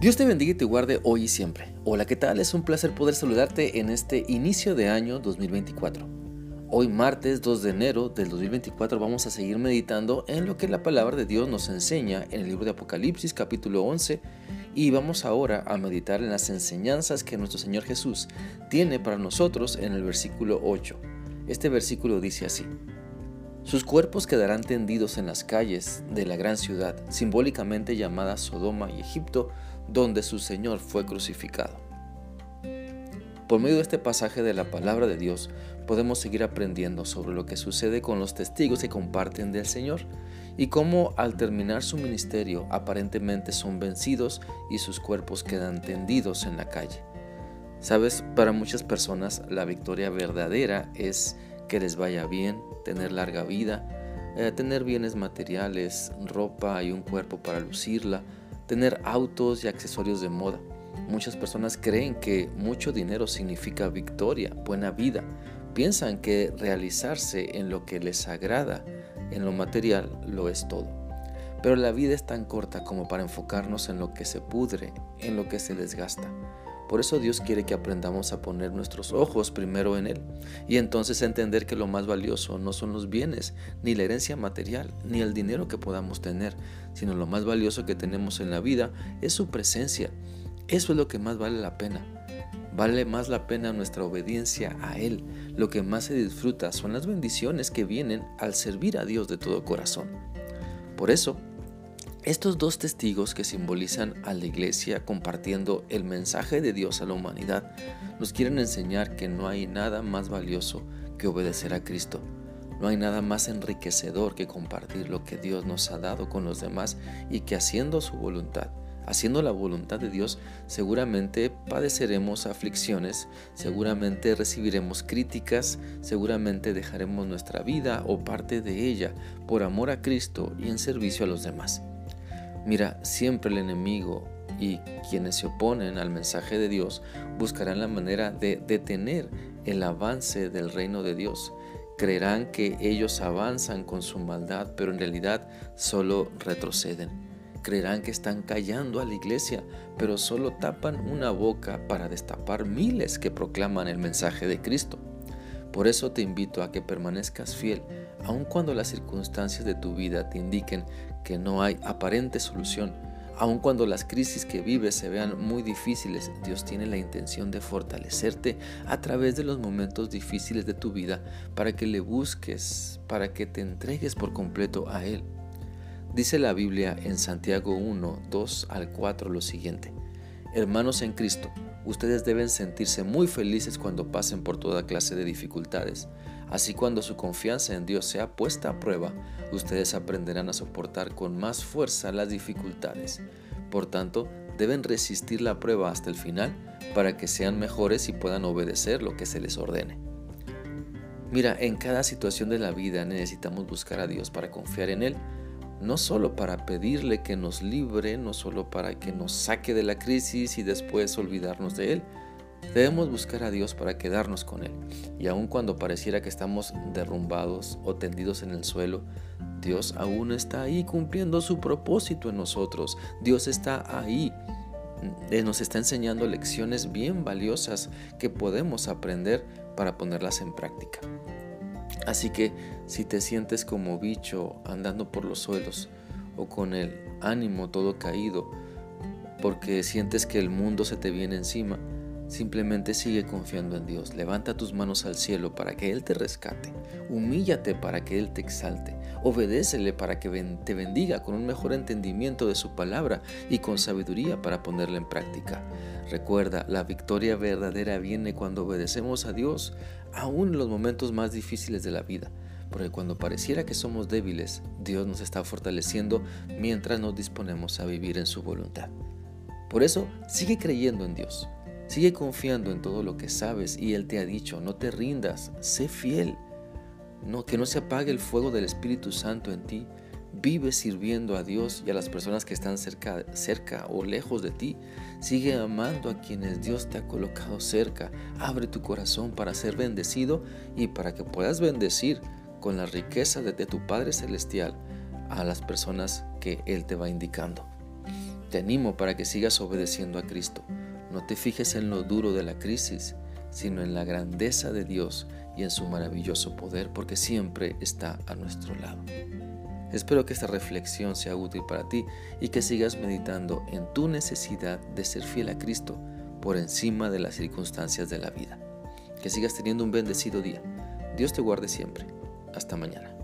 Dios te bendiga y te guarde hoy y siempre. Hola, ¿qué tal? Es un placer poder saludarte en este inicio de año 2024. Hoy martes 2 de enero del 2024 vamos a seguir meditando en lo que la palabra de Dios nos enseña en el libro de Apocalipsis capítulo 11 y vamos ahora a meditar en las enseñanzas que nuestro Señor Jesús tiene para nosotros en el versículo 8. Este versículo dice así. Sus cuerpos quedarán tendidos en las calles de la gran ciudad, simbólicamente llamada Sodoma y Egipto, donde su Señor fue crucificado. Por medio de este pasaje de la palabra de Dios, podemos seguir aprendiendo sobre lo que sucede con los testigos que comparten del Señor y cómo al terminar su ministerio aparentemente son vencidos y sus cuerpos quedan tendidos en la calle. Sabes, para muchas personas la victoria verdadera es que les vaya bien, tener larga vida, eh, tener bienes materiales, ropa y un cuerpo para lucirla, tener autos y accesorios de moda. Muchas personas creen que mucho dinero significa victoria, buena vida. Piensan que realizarse en lo que les agrada, en lo material, lo es todo. Pero la vida es tan corta como para enfocarnos en lo que se pudre, en lo que se desgasta. Por eso Dios quiere que aprendamos a poner nuestros ojos primero en Él y entonces entender que lo más valioso no son los bienes, ni la herencia material, ni el dinero que podamos tener, sino lo más valioso que tenemos en la vida es su presencia. Eso es lo que más vale la pena. Vale más la pena nuestra obediencia a Él. Lo que más se disfruta son las bendiciones que vienen al servir a Dios de todo corazón. Por eso, estos dos testigos que simbolizan a la iglesia compartiendo el mensaje de Dios a la humanidad nos quieren enseñar que no hay nada más valioso que obedecer a Cristo. No hay nada más enriquecedor que compartir lo que Dios nos ha dado con los demás y que haciendo su voluntad, haciendo la voluntad de Dios, seguramente padeceremos aflicciones, seguramente recibiremos críticas, seguramente dejaremos nuestra vida o parte de ella por amor a Cristo y en servicio a los demás. Mira, siempre el enemigo y quienes se oponen al mensaje de Dios buscarán la manera de detener el avance del reino de Dios. Creerán que ellos avanzan con su maldad, pero en realidad solo retroceden. Creerán que están callando a la iglesia, pero solo tapan una boca para destapar miles que proclaman el mensaje de Cristo. Por eso te invito a que permanezcas fiel, aun cuando las circunstancias de tu vida te indiquen que no hay aparente solución. Aun cuando las crisis que vives se vean muy difíciles, Dios tiene la intención de fortalecerte a través de los momentos difíciles de tu vida para que le busques, para que te entregues por completo a Él. Dice la Biblia en Santiago 1, 2 al 4 lo siguiente. Hermanos en Cristo, ustedes deben sentirse muy felices cuando pasen por toda clase de dificultades Así cuando su confianza en Dios sea puesta a prueba, ustedes aprenderán a soportar con más fuerza las dificultades. Por tanto, deben resistir la prueba hasta el final para que sean mejores y puedan obedecer lo que se les ordene. Mira, en cada situación de la vida necesitamos buscar a Dios para confiar en Él, no solo para pedirle que nos libre, no solo para que nos saque de la crisis y después olvidarnos de Él, Debemos buscar a Dios para quedarnos con Él. Y aun cuando pareciera que estamos derrumbados o tendidos en el suelo, Dios aún está ahí cumpliendo su propósito en nosotros. Dios está ahí. Nos está enseñando lecciones bien valiosas que podemos aprender para ponerlas en práctica. Así que si te sientes como bicho andando por los suelos o con el ánimo todo caído porque sientes que el mundo se te viene encima, Simplemente sigue confiando en Dios. Levanta tus manos al cielo para que Él te rescate. Humíllate para que Él te exalte. Obedécele para que te bendiga con un mejor entendimiento de su palabra y con sabiduría para ponerla en práctica. Recuerda, la victoria verdadera viene cuando obedecemos a Dios, aún en los momentos más difíciles de la vida. Porque cuando pareciera que somos débiles, Dios nos está fortaleciendo mientras nos disponemos a vivir en su voluntad. Por eso, sigue creyendo en Dios. Sigue confiando en todo lo que sabes y Él te ha dicho, no te rindas, sé fiel. No, que no se apague el fuego del Espíritu Santo en ti. Vive sirviendo a Dios y a las personas que están cerca, cerca o lejos de ti. Sigue amando a quienes Dios te ha colocado cerca. Abre tu corazón para ser bendecido y para que puedas bendecir con la riqueza de tu Padre Celestial a las personas que Él te va indicando. Te animo para que sigas obedeciendo a Cristo. No te fijes en lo duro de la crisis, sino en la grandeza de Dios y en su maravilloso poder, porque siempre está a nuestro lado. Espero que esta reflexión sea útil para ti y que sigas meditando en tu necesidad de ser fiel a Cristo por encima de las circunstancias de la vida. Que sigas teniendo un bendecido día. Dios te guarde siempre. Hasta mañana.